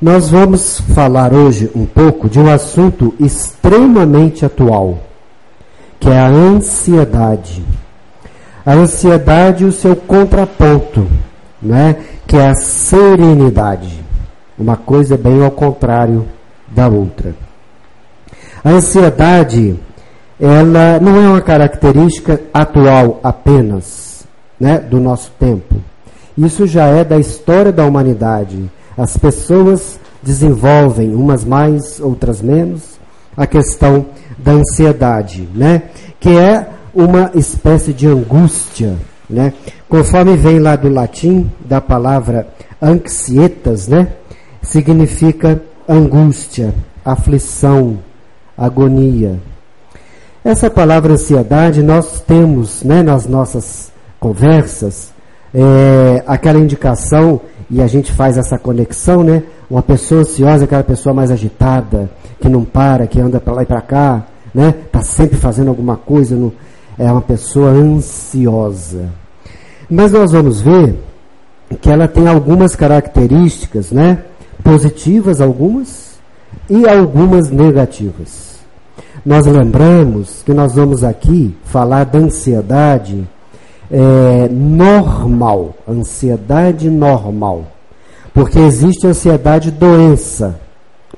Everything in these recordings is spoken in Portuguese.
Nós vamos falar hoje um pouco de um assunto extremamente atual, que é a ansiedade. A ansiedade e o seu contraponto, né? que é a serenidade. Uma coisa é bem ao contrário da outra. A ansiedade, ela não é uma característica atual apenas, né, do nosso tempo. Isso já é da história da humanidade. As pessoas desenvolvem, umas mais, outras menos, a questão da ansiedade, né? Que é uma espécie de angústia, né? Conforme vem lá do latim, da palavra anxietas, né? Significa angústia, aflição, agonia. Essa palavra ansiedade nós temos, né, nas nossas conversas, é, aquela indicação e a gente faz essa conexão, né? Uma pessoa ansiosa, aquela pessoa mais agitada, que não para, que anda para lá e para cá, né? Tá sempre fazendo alguma coisa, no, é uma pessoa ansiosa. Mas nós vamos ver que ela tem algumas características, né? Positivas algumas e algumas negativas. Nós lembramos que nós vamos aqui falar da ansiedade é, normal, ansiedade normal. Porque existe ansiedade doença,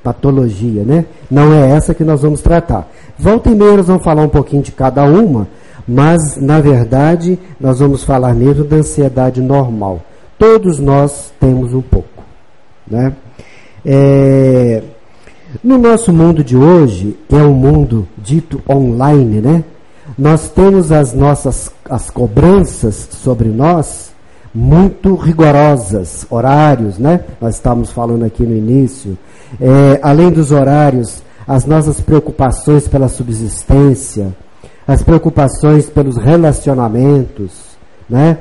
patologia, né? Não é essa que nós vamos tratar. Volta e meia nós vamos falar um pouquinho de cada uma, mas na verdade nós vamos falar mesmo da ansiedade normal. Todos nós temos um pouco, né? É, no nosso mundo de hoje, que é um mundo dito online, né? Nós temos as nossas as cobranças sobre nós muito rigorosas, horários, né? Nós estávamos falando aqui no início. É, além dos horários, as nossas preocupações pela subsistência, as preocupações pelos relacionamentos, né?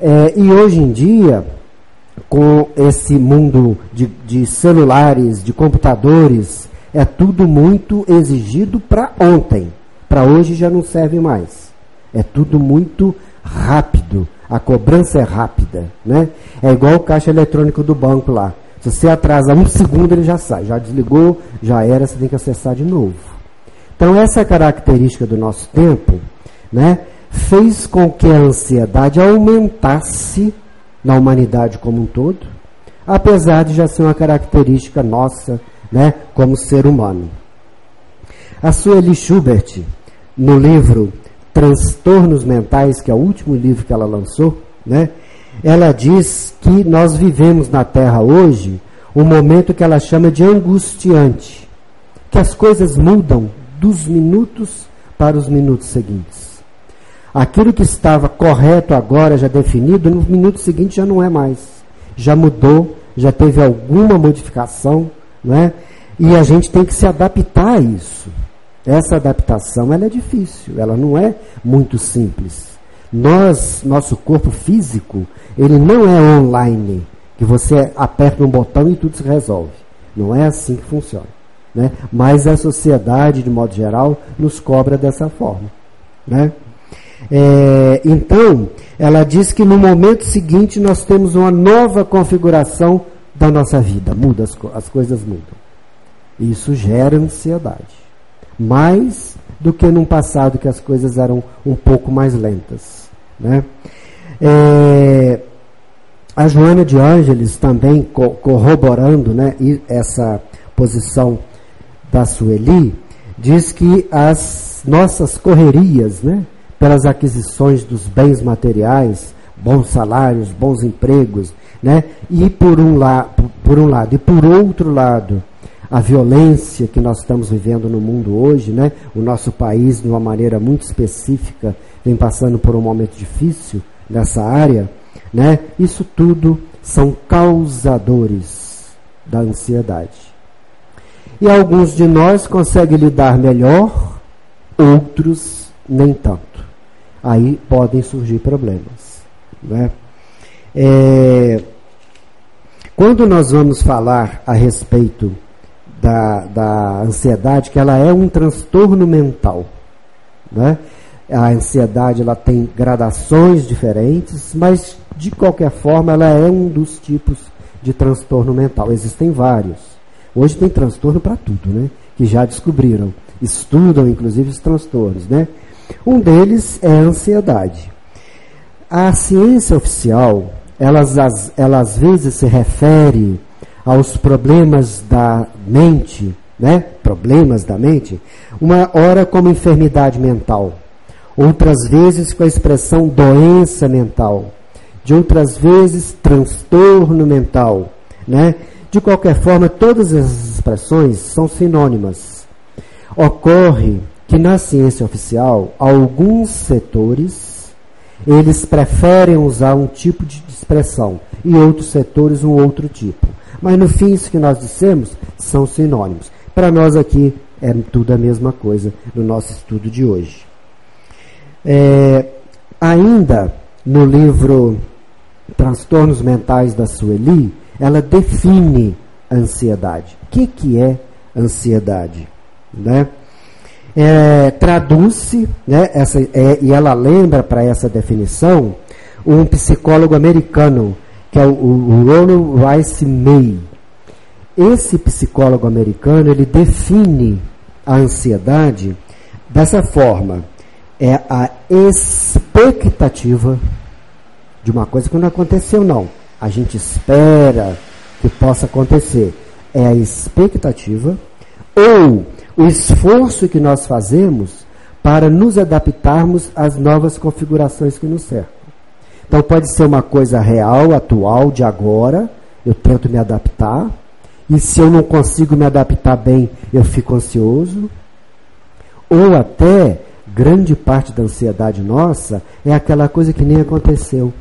É, e hoje em dia, com esse mundo de, de celulares, de computadores, é tudo muito exigido para ontem para hoje já não serve mais. É tudo muito rápido. A cobrança é rápida, né? É igual o caixa eletrônico do banco lá. Se você atrasa um segundo, ele já sai. Já desligou, já era, você tem que acessar de novo. Então, essa característica do nosso tempo, né? Fez com que a ansiedade aumentasse na humanidade como um todo, apesar de já ser uma característica nossa, né? Como ser humano. A Sueli Schubert, no livro Transtornos Mentais, que é o último livro que ela lançou, né? Ela diz que nós vivemos na Terra hoje um momento que ela chama de angustiante, que as coisas mudam dos minutos para os minutos seguintes. Aquilo que estava correto agora, já definido, no minuto seguinte já não é mais. Já mudou, já teve alguma modificação, não é? E a gente tem que se adaptar a isso. Essa adaptação ela é difícil, ela não é muito simples. Nós, nosso corpo físico, ele não é online, que você aperta um botão e tudo se resolve. Não é assim que funciona. Né? Mas a sociedade, de modo geral, nos cobra dessa forma. Né? É, então, ela diz que no momento seguinte nós temos uma nova configuração da nossa vida. Muda, as, as coisas mudam. Isso gera ansiedade mais do que num passado que as coisas eram um pouco mais lentas. Né? É, a Joana de Ângeles também co corroborando né, essa posição da Sueli, diz que as nossas correrias né, pelas aquisições dos bens materiais, bons salários, bons empregos, né, e por um, la por um lado, e por outro lado, a violência que nós estamos vivendo no mundo hoje, né? O nosso país, de uma maneira muito específica, vem passando por um momento difícil nessa área, né? Isso tudo são causadores da ansiedade. E alguns de nós conseguem lidar melhor, outros nem tanto. Aí podem surgir problemas, né? É, quando nós vamos falar a respeito da, da ansiedade que ela é um transtorno mental. Né? A ansiedade ela tem gradações diferentes, mas de qualquer forma ela é um dos tipos de transtorno mental. Existem vários. Hoje tem transtorno para tudo, né? Que já descobriram. Estudam, inclusive, os transtornos, né? Um deles é a ansiedade. A ciência oficial, ela, ela às vezes se refere aos problemas da mente, né? Problemas da mente, uma hora como enfermidade mental, outras vezes com a expressão doença mental, de outras vezes transtorno mental, né? De qualquer forma, todas essas expressões são sinônimas. Ocorre que na ciência oficial, alguns setores eles preferem usar um tipo de expressão e outros setores um outro tipo. Mas no fim, isso que nós dissemos são sinônimos. Para nós aqui é tudo a mesma coisa no nosso estudo de hoje. É, ainda no livro Transtornos Mentais da Sueli, ela define a ansiedade. O que, que é ansiedade? Né? É, Traduz-se, né, essa, é, e ela lembra para essa definição um psicólogo americano, que é o, o Ronald Rice May. Esse psicólogo americano ele define a ansiedade dessa forma: é a expectativa de uma coisa que não aconteceu, não. A gente espera que possa acontecer. É a expectativa ou o esforço que nós fazemos para nos adaptarmos às novas configurações que nos cercam. Então pode ser uma coisa real, atual, de agora, eu tento me adaptar, e se eu não consigo me adaptar bem, eu fico ansioso. Ou até, grande parte da ansiedade nossa é aquela coisa que nem aconteceu.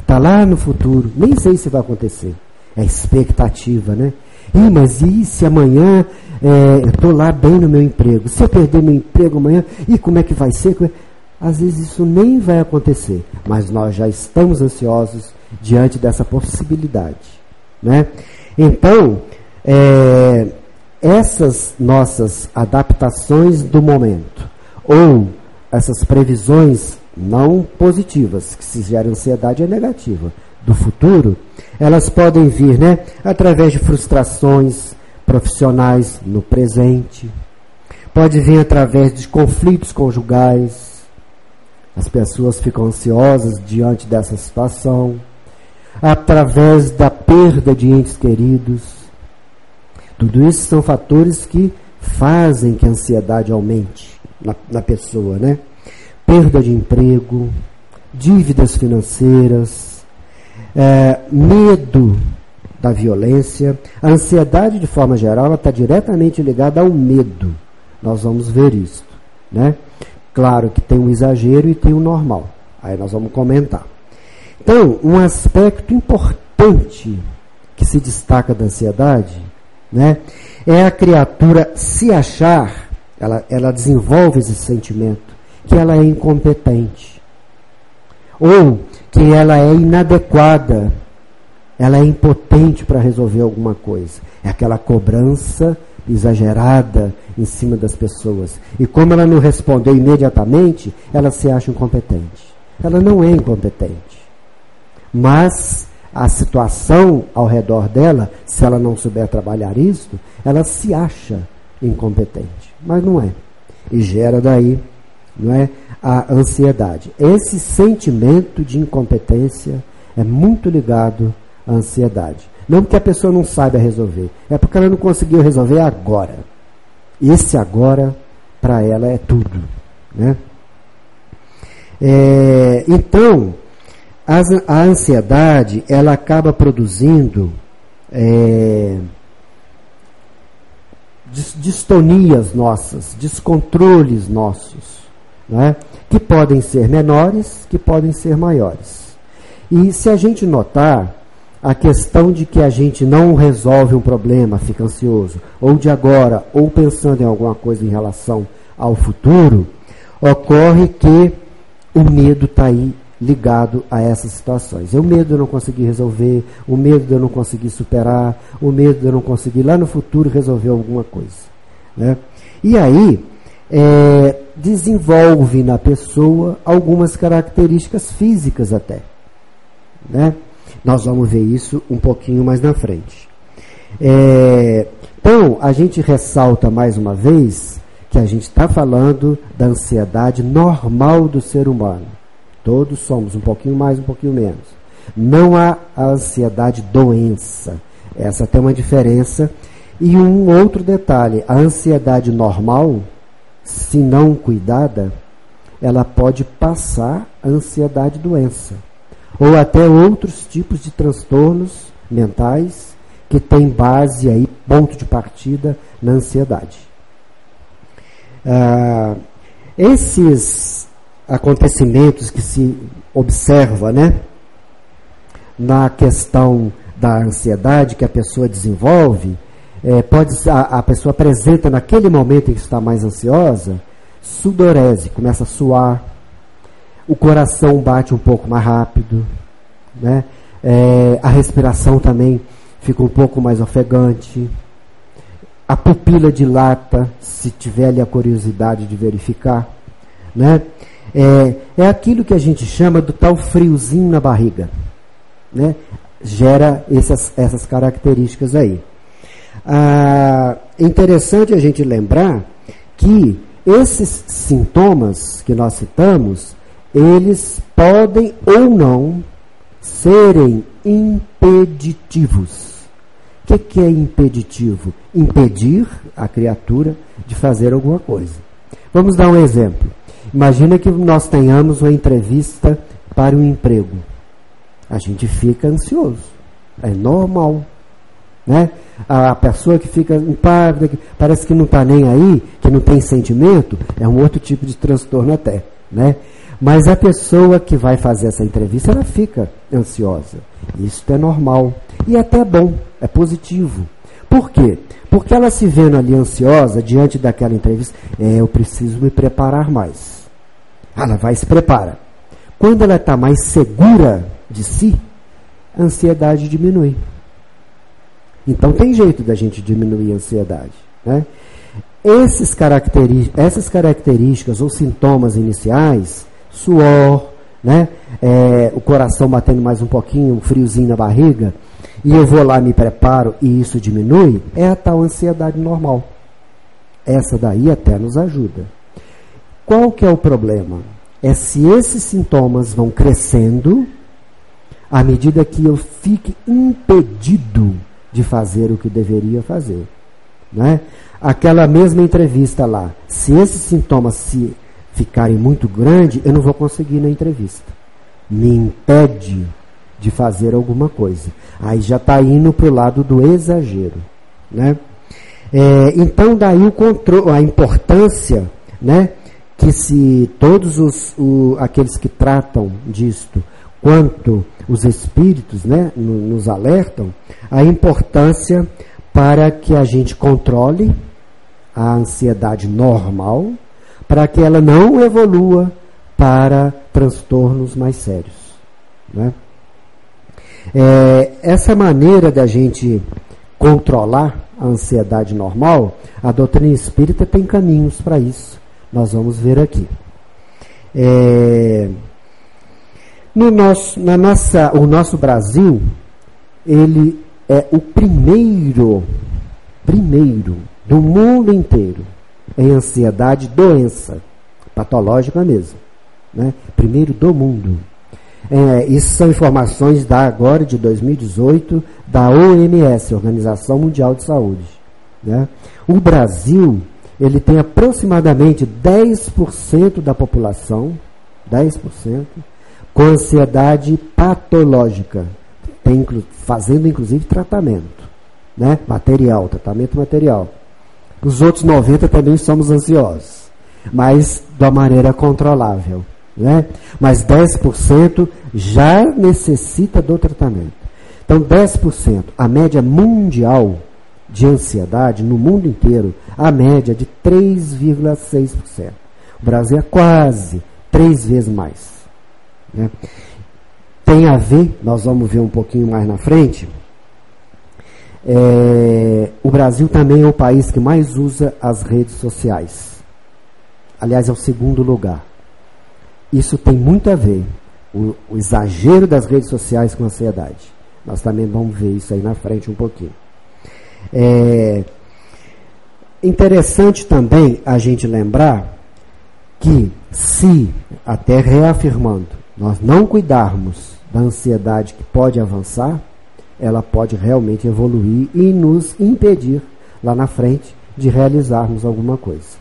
Está lá no futuro, nem sei se vai acontecer. É expectativa, né? Ih, mas e se amanhã é, eu estou lá bem no meu emprego? Se eu perder meu emprego amanhã, e como é que vai ser? Às vezes isso nem vai acontecer, mas nós já estamos ansiosos diante dessa possibilidade. Né? Então, é, essas nossas adaptações do momento, ou essas previsões não positivas, que se gera ansiedade é negativa, do futuro, elas podem vir né, através de frustrações profissionais no presente, pode vir através de conflitos conjugais, as pessoas ficam ansiosas diante dessa situação, através da perda de entes queridos. Tudo isso são fatores que fazem que a ansiedade aumente na, na pessoa, né? perda de emprego, dívidas financeiras, é, medo da violência. A ansiedade, de forma geral, está diretamente ligada ao medo. Nós vamos ver isso. Né? Claro que tem o exagero e tem o normal. Aí nós vamos comentar. Então, um aspecto importante que se destaca da ansiedade né, é a criatura se achar, ela, ela desenvolve esse sentimento que ela é incompetente, ou que ela é inadequada, ela é impotente para resolver alguma coisa. É aquela cobrança exagerada em cima das pessoas. E como ela não respondeu imediatamente, ela se acha incompetente. Ela não é incompetente. Mas a situação ao redor dela, se ela não souber trabalhar isso, ela se acha incompetente. Mas não é. E gera daí não é? a ansiedade. Esse sentimento de incompetência é muito ligado à ansiedade. Não porque a pessoa não saiba resolver, é porque ela não conseguiu resolver agora. Esse agora, para ela, é tudo. Né? É, então, a ansiedade, ela acaba produzindo é, distonias nossas, descontroles nossos né? que podem ser menores, que podem ser maiores. E se a gente notar a questão de que a gente não resolve um problema, fica ansioso, ou de agora, ou pensando em alguma coisa em relação ao futuro, ocorre que o medo está aí ligado a essas situações. É o medo de eu não conseguir resolver, o medo de eu não conseguir superar, o medo de eu não conseguir lá no futuro resolver alguma coisa. Né? E aí, é, desenvolve na pessoa algumas características físicas até. Né? Nós vamos ver isso um pouquinho mais na frente. É, então, a gente ressalta mais uma vez que a gente está falando da ansiedade normal do ser humano. Todos somos, um pouquinho mais, um pouquinho menos. Não há a ansiedade doença. Essa tem uma diferença. E um outro detalhe: a ansiedade normal, se não cuidada, ela pode passar a ansiedade doença. Ou até outros tipos de transtornos mentais que têm base aí, ponto de partida, na ansiedade. Ah, esses acontecimentos que se observa, né, na questão da ansiedade que a pessoa desenvolve, é, pode a, a, pessoa apresenta naquele momento em que está mais ansiosa, sudorese, começa a suar, o coração bate um pouco mais rápido, né? É, a respiração também fica um pouco mais ofegante, a pupila dilata, se tiver ali a curiosidade de verificar, né? É, é aquilo que a gente chama do tal friozinho na barriga. Né? Gera essas, essas características aí. Ah, interessante a gente lembrar que esses sintomas que nós citamos, eles podem ou não serem impeditivos. O que, que é impeditivo? Impedir a criatura de fazer alguma coisa. Vamos dar um exemplo. Imagina que nós tenhamos uma entrevista para um emprego. A gente fica ansioso. É normal. Né? A pessoa que fica impávida, que parece que não está nem aí, que não tem sentimento, é um outro tipo de transtorno até. Né? Mas a pessoa que vai fazer essa entrevista, ela fica ansiosa. Isso é normal. E até é bom, é positivo. Por quê? Porque ela se vendo ali ansiosa diante daquela entrevista, é, eu preciso me preparar mais. Ela vai e se prepara. Quando ela está mais segura de si, a ansiedade diminui. Então tem jeito da gente diminuir a ansiedade. Né? Esses essas características ou sintomas iniciais, suor, né? É, o coração batendo mais um pouquinho, um friozinho na barriga, e eu vou lá, me preparo e isso diminui, é a tal ansiedade normal. Essa daí até nos ajuda. Qual que é o problema? É se esses sintomas vão crescendo à medida que eu fique impedido de fazer o que deveria fazer. Né? Aquela mesma entrevista lá, se esses sintomas se ficarem muito grandes, eu não vou conseguir na entrevista. Me impede de fazer alguma coisa. Aí já está indo para o lado do exagero. Né? É, então, daí o controle, a importância né, que se todos os, o, aqueles que tratam disto, quanto os espíritos né, nos alertam, a importância para que a gente controle a ansiedade normal, para que ela não evolua para transtornos mais sérios. Né? É, essa maneira da gente controlar a ansiedade normal, a doutrina espírita tem caminhos para isso. Nós vamos ver aqui. É, no nosso, na nossa, o nosso Brasil, ele é o primeiro, primeiro do mundo inteiro em ansiedade, doença patológica mesmo, né? Primeiro do mundo. É, isso são informações da agora de 2018 da OMS, Organização Mundial de Saúde. Né? O Brasil ele tem aproximadamente 10% da população, 10%, com ansiedade patológica, tem, fazendo inclusive tratamento, né? material, tratamento material. Os outros 90% também somos ansiosos, mas de uma maneira controlável. Né? Mas 10% já necessita do tratamento. Então, 10%, a média mundial de ansiedade no mundo inteiro, a média de 3,6%. O Brasil é quase três vezes mais. Né? Tem a ver, nós vamos ver um pouquinho mais na frente, é, o Brasil também é o país que mais usa as redes sociais. Aliás, é o segundo lugar. Isso tem muito a ver, o, o exagero das redes sociais com a ansiedade. Nós também vamos ver isso aí na frente um pouquinho. É interessante também a gente lembrar que se, até reafirmando, nós não cuidarmos da ansiedade que pode avançar, ela pode realmente evoluir e nos impedir lá na frente de realizarmos alguma coisa.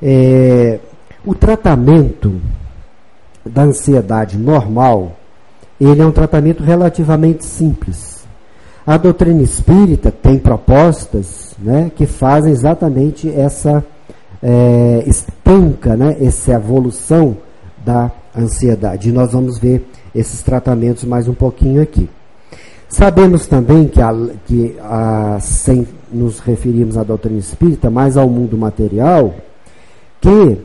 É, o tratamento da ansiedade normal, ele é um tratamento relativamente simples. A doutrina espírita tem propostas né, que fazem exatamente essa é, estanca, né, essa evolução da ansiedade. E nós vamos ver esses tratamentos mais um pouquinho aqui. Sabemos também que, a, que a, sem nos referirmos à doutrina espírita, mas ao mundo material, que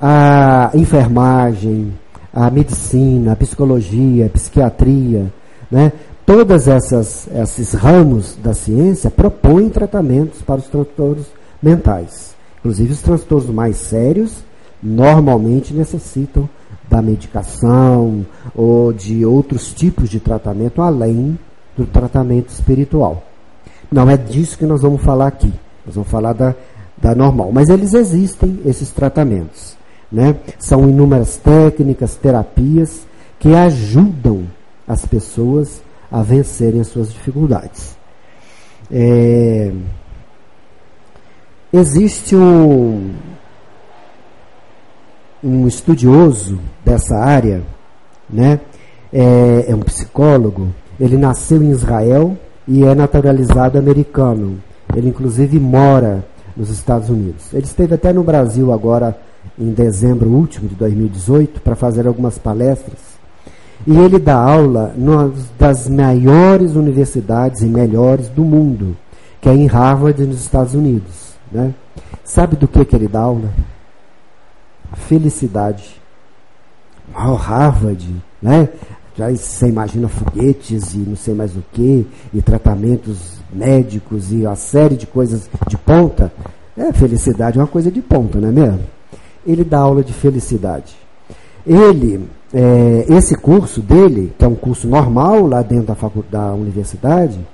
a enfermagem, a medicina, a psicologia, a psiquiatria, né, todas essas esses ramos da ciência propõem tratamentos para os transtornos mentais. Inclusive os transtornos mais sérios normalmente necessitam da medicação ou de outros tipos de tratamento além do tratamento espiritual. Não é disso que nós vamos falar aqui. Nós vamos falar da, da normal. Mas eles existem, esses tratamentos. Né? São inúmeras técnicas, terapias que ajudam as pessoas a vencerem as suas dificuldades. É, existe um, um estudioso dessa área, né? É, é um psicólogo. Ele nasceu em Israel e é naturalizado americano. Ele inclusive mora nos Estados Unidos. Ele esteve até no Brasil agora em dezembro último de 2018 para fazer algumas palestras. E ele dá aula numa das maiores universidades e melhores do mundo, que é em Harvard, nos Estados Unidos. Né? Sabe do que, que ele dá aula? Felicidade. Oh, Harvard, né? Já você imagina foguetes e não sei mais o que, e tratamentos médicos e uma série de coisas de ponta. É, felicidade é uma coisa de ponta, não é mesmo? Ele dá aula de felicidade. Ele, é, esse curso dele, que é um curso normal lá dentro da, faculdade, da universidade,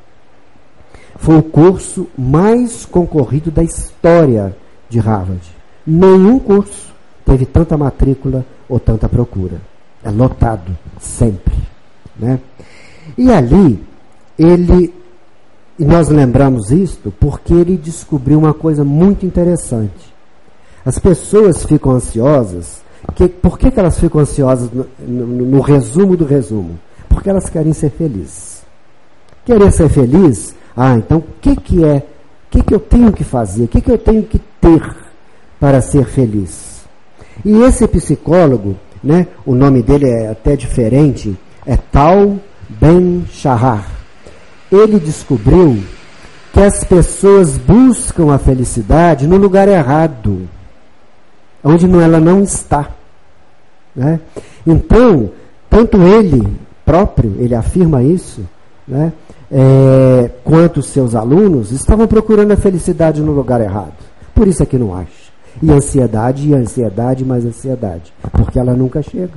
foi o curso mais concorrido da história de Harvard. Nenhum curso teve tanta matrícula ou tanta procura. É lotado, sempre. Né? E ali, ele, e nós lembramos isto porque ele descobriu uma coisa muito interessante. As pessoas ficam ansiosas. Que, por que, que elas ficam ansiosas no, no, no resumo do resumo? Porque elas querem ser felizes. Querer ser feliz, ah, então o que, que é? O que, que eu tenho que fazer? O que, que eu tenho que ter para ser feliz? E esse psicólogo, né, o nome dele é até diferente, é Tal Ben Shahar. Ele descobriu que as pessoas buscam a felicidade no lugar errado, onde ela não está. Né? Então, tanto ele próprio, ele afirma isso, né, é, quanto seus alunos estavam procurando a felicidade no lugar errado. Por isso é que não acha. E ansiedade, e ansiedade, mais ansiedade. Porque ela nunca chega.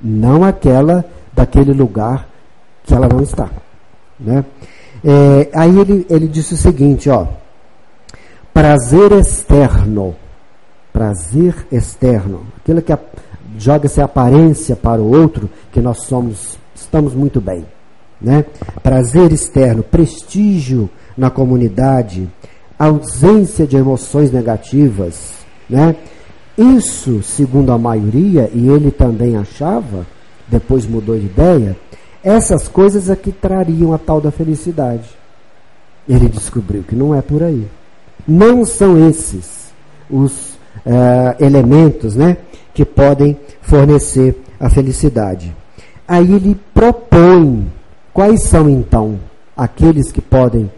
Não aquela daquele lugar que ela não está. Né? É, aí ele, ele disse o seguinte, ó. Prazer externo. Prazer externo. Aquilo que joga-se aparência para o outro, que nós somos, estamos muito bem. Né? Prazer externo, prestígio na comunidade, ausência de emoções negativas, né? Isso, segundo a maioria, e ele também achava, depois mudou de ideia, essas coisas é que trariam a tal da felicidade. Ele descobriu que não é por aí. Não são esses os uh, elementos né, que podem fornecer a felicidade. Aí ele propõe quais são então aqueles que podem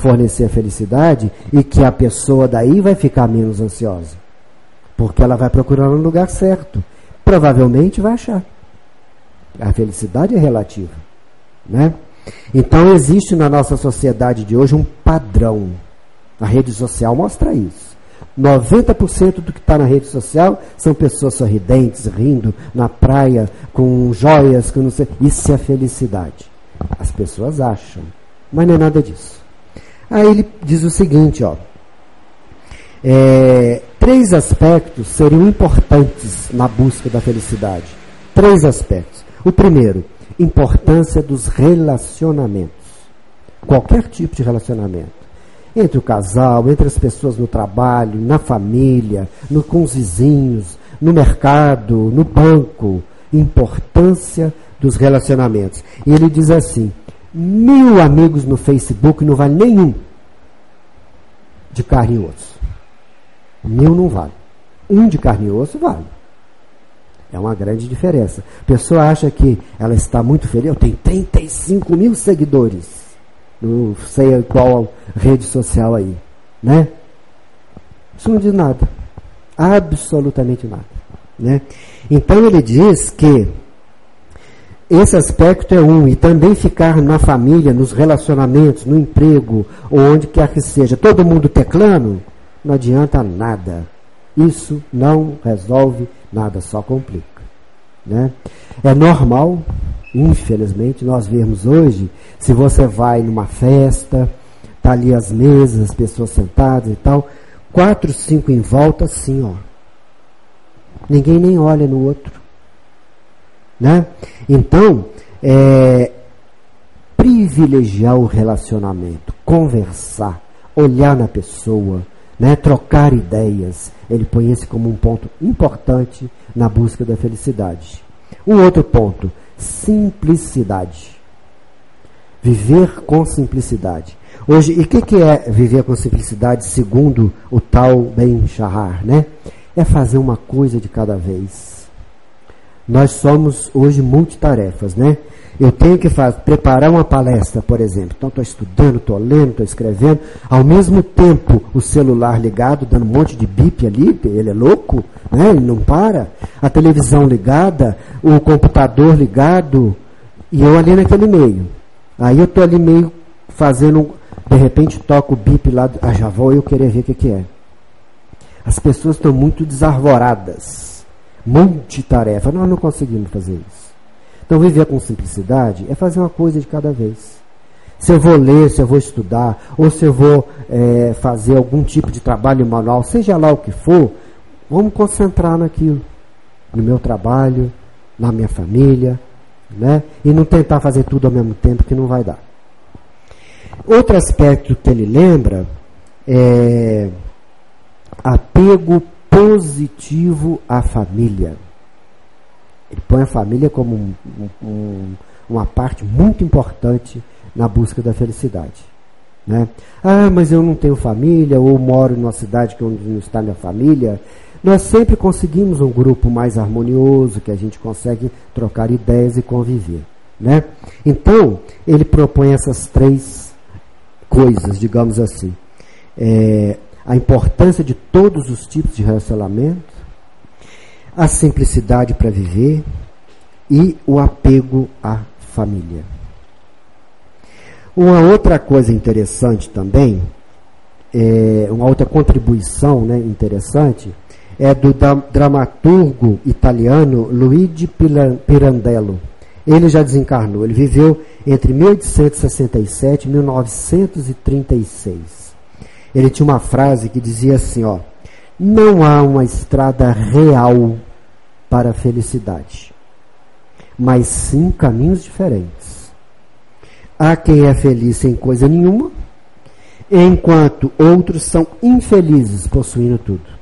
fornecer felicidade e que a pessoa daí vai ficar menos ansiosa. Porque ela vai procurar no lugar certo. Provavelmente vai achar. A felicidade é relativa. Né? Então existe na nossa sociedade de hoje um padrão. A rede social mostra isso. 90% do que está na rede social são pessoas sorridentes, rindo, na praia, com joias, com não sei. Isso é felicidade. As pessoas acham, mas não é nada disso. Aí ele diz o seguinte, ó. É, três aspectos seriam importantes na busca da felicidade. Três aspectos. O primeiro, importância dos relacionamentos. Qualquer tipo de relacionamento. Entre o casal, entre as pessoas no trabalho, na família, no, com os vizinhos, no mercado, no banco. Importância dos relacionamentos. E ele diz assim: mil amigos no Facebook não vale nenhum de carne e osso. Mil não vale. Um de carne e osso vale. É uma grande diferença. A pessoa acha que ela está muito feliz. Eu tenho 35 mil seguidores. Não sei qual rede social aí. Né? Isso não diz nada. Absolutamente nada. Né? Então ele diz que esse aspecto é um, e também ficar na família, nos relacionamentos, no emprego, ou onde quer que seja, todo mundo teclando, não adianta nada. Isso não resolve nada, só complica. Né? É normal, infelizmente, nós vemos hoje, se você vai numa festa, tá ali as mesas, as pessoas sentadas e tal, quatro, cinco em volta, assim, ó. Ninguém nem olha no outro. Né? Então, é, privilegiar o relacionamento, conversar, olhar na pessoa, né, trocar ideias. Ele põe esse como um ponto importante na busca da felicidade. Um outro ponto, simplicidade. Viver com simplicidade. Hoje, e o que, que é viver com simplicidade segundo o tal Ben Shahar, né? É fazer uma coisa de cada vez. Nós somos hoje multitarefas, né? Eu tenho que fazer, preparar uma palestra, por exemplo. Então, estou estudando, estou lendo, estou escrevendo. Ao mesmo tempo, o celular ligado, dando um monte de bip ali, ele é louco, né? ele não para. A televisão ligada, o computador ligado, e eu ali naquele meio. Aí eu estou ali meio fazendo, de repente toco o bip lá, ah, já vou eu querer ver o que, que é. As pessoas estão muito desarvoradas. Multitarefa. Nós não conseguimos fazer isso. Então, viver com simplicidade é fazer uma coisa de cada vez. Se eu vou ler, se eu vou estudar, ou se eu vou é, fazer algum tipo de trabalho manual, seja lá o que for, vamos concentrar naquilo. No meu trabalho, na minha família, né? E não tentar fazer tudo ao mesmo tempo, que não vai dar. Outro aspecto que ele lembra é apego positivo à família. Ele põe a família como um, um, uma parte muito importante na busca da felicidade. Né? Ah, mas eu não tenho família, ou moro numa cidade que onde não está minha família. Nós sempre conseguimos um grupo mais harmonioso, que a gente consegue trocar ideias e conviver. Né? Então, ele propõe essas três coisas, digamos assim. É, a importância de todos os tipos de relacionamento, a simplicidade para viver e o apego à família. Uma outra coisa interessante também, é, uma outra contribuição né, interessante, é do dramaturgo italiano Luigi Pirandello. Ele já desencarnou, ele viveu entre 1867 e 1936. Ele tinha uma frase que dizia assim, ó, não há uma estrada real para a felicidade, mas sim caminhos diferentes. Há quem é feliz sem coisa nenhuma, enquanto outros são infelizes possuindo tudo.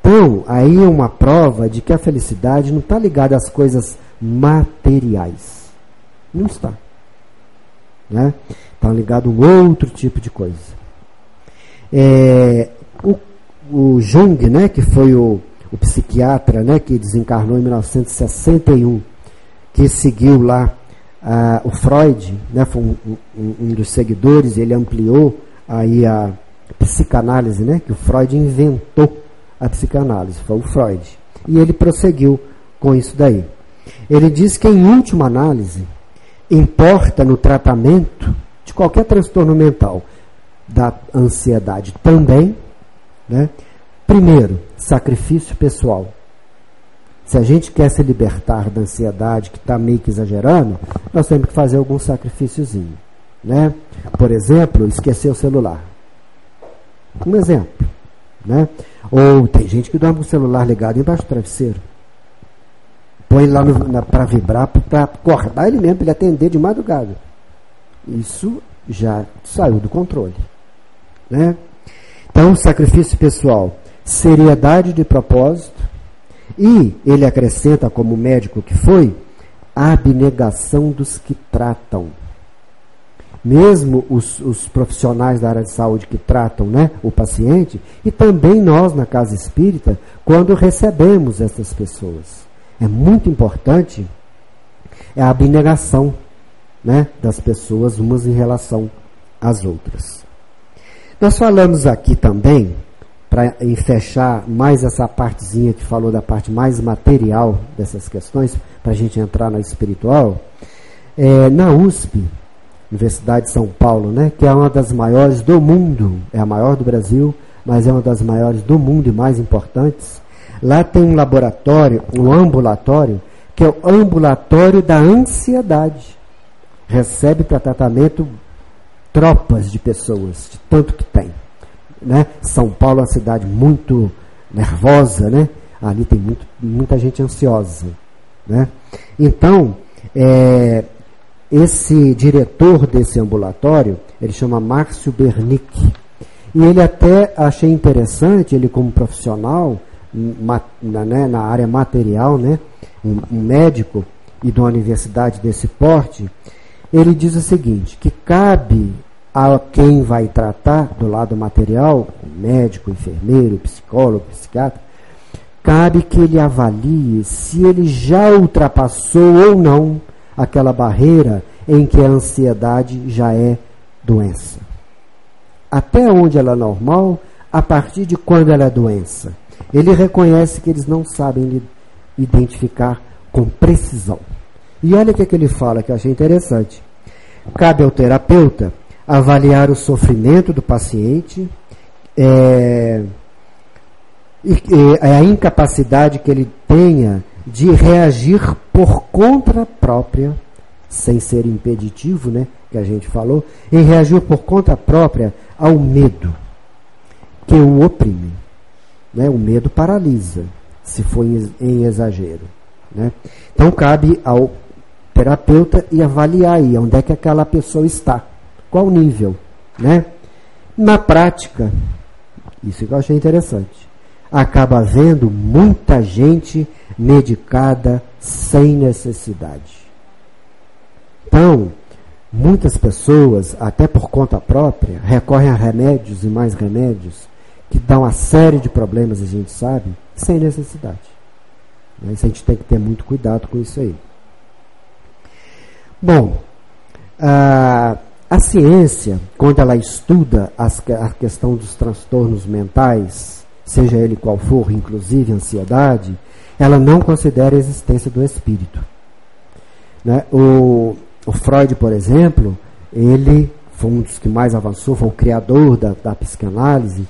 Então, aí é uma prova de que a felicidade não está ligada às coisas materiais. Não está. Né? Está ligado a um outro tipo de coisa. É, o o Jung, né, que foi o, o psiquiatra né, que desencarnou em 1961, que seguiu lá o Freud, né, foi um, um, um, dos seguidores, ele ampliou aí a psicanálise, né, que o Freud inventou a psicanálise, foi o Freud. E ele prosseguiu com isso daí. Ele diz que, em última análise, importa no tratamento de qualquer transtorno mental, da ansiedade também, né? Primeiro, sacrifício pessoal. Se a gente quer se libertar da ansiedade que está meio que exagerando, nós temos que fazer algum sacrifíciozinho. Né? Por exemplo, esquecer o celular. Um exemplo. Né? Ou tem gente que dorme com o celular ligado embaixo do travesseiro. Põe lá para vibrar, para acordar ele mesmo, para ele atender de madrugada. Isso já saiu do controle. Né? Então, sacrifício pessoal, seriedade de propósito, e ele acrescenta, como médico que foi, a abnegação dos que tratam. Mesmo os, os, profissionais da área de saúde que tratam né, o paciente, e também nós na casa espírita, quando recebemos essas pessoas. É muito importante é a abnegação né, das pessoas umas em relação às outras. Nós falamos aqui também para fechar mais essa partezinha que falou da parte mais material dessas questões, para a gente entrar na espiritual, é, na USP, Universidade de São Paulo, né, que é uma das maiores do mundo, é a maior do Brasil, mas é uma das maiores do mundo e mais importantes. Lá tem um laboratório, um ambulatório, que é o ambulatório da ansiedade. Recebe para tratamento tropas de pessoas, de tanto que tem. Né? São Paulo é uma cidade muito nervosa, né? Ali tem muito, muita gente ansiosa, né? Então, é, esse diretor desse ambulatório, ele chama Márcio Bernick. E ele até achei interessante, ele como profissional, na, né, na área material, né, um, médico e de uma universidade desse porte, ele diz o seguinte, que cabe a quem vai tratar do lado material, médico, enfermeiro, psicólogo, psiquiatra, cabe que ele avalie se ele já ultrapassou ou não aquela barreira em que a ansiedade já é doença. Até onde ela é normal, a partir de quando ela é doença. Ele reconhece que eles não sabem identificar com precisão. E olha o que, é que ele fala, que eu achei interessante. Cabe ao terapeuta avaliar o sofrimento do paciente, é, e a incapacidade que ele tenha de reagir por conta própria, sem ser impeditivo, né, que a gente falou, em reagir por conta própria ao medo que o oprime. Né? O medo paralisa, se for em exagero. Né? Então cabe ao terapeuta e avaliar aí onde é que aquela pessoa está. Qual nível? Né? Na prática, isso que eu achei interessante, acaba havendo muita gente medicada sem necessidade. Então, muitas pessoas, até por conta própria, recorrem a remédios e mais remédios que dão uma série de problemas, a gente sabe, sem necessidade. Mas a gente tem que ter muito cuidado com isso aí. Bom, ah, a ciência, quando ela estuda as, a questão dos transtornos mentais, seja ele qual for, inclusive ansiedade, ela não considera a existência do espírito. Né? O, o, Freud, por exemplo, ele foi um dos que mais avançou, foi o criador da, da psicanálise.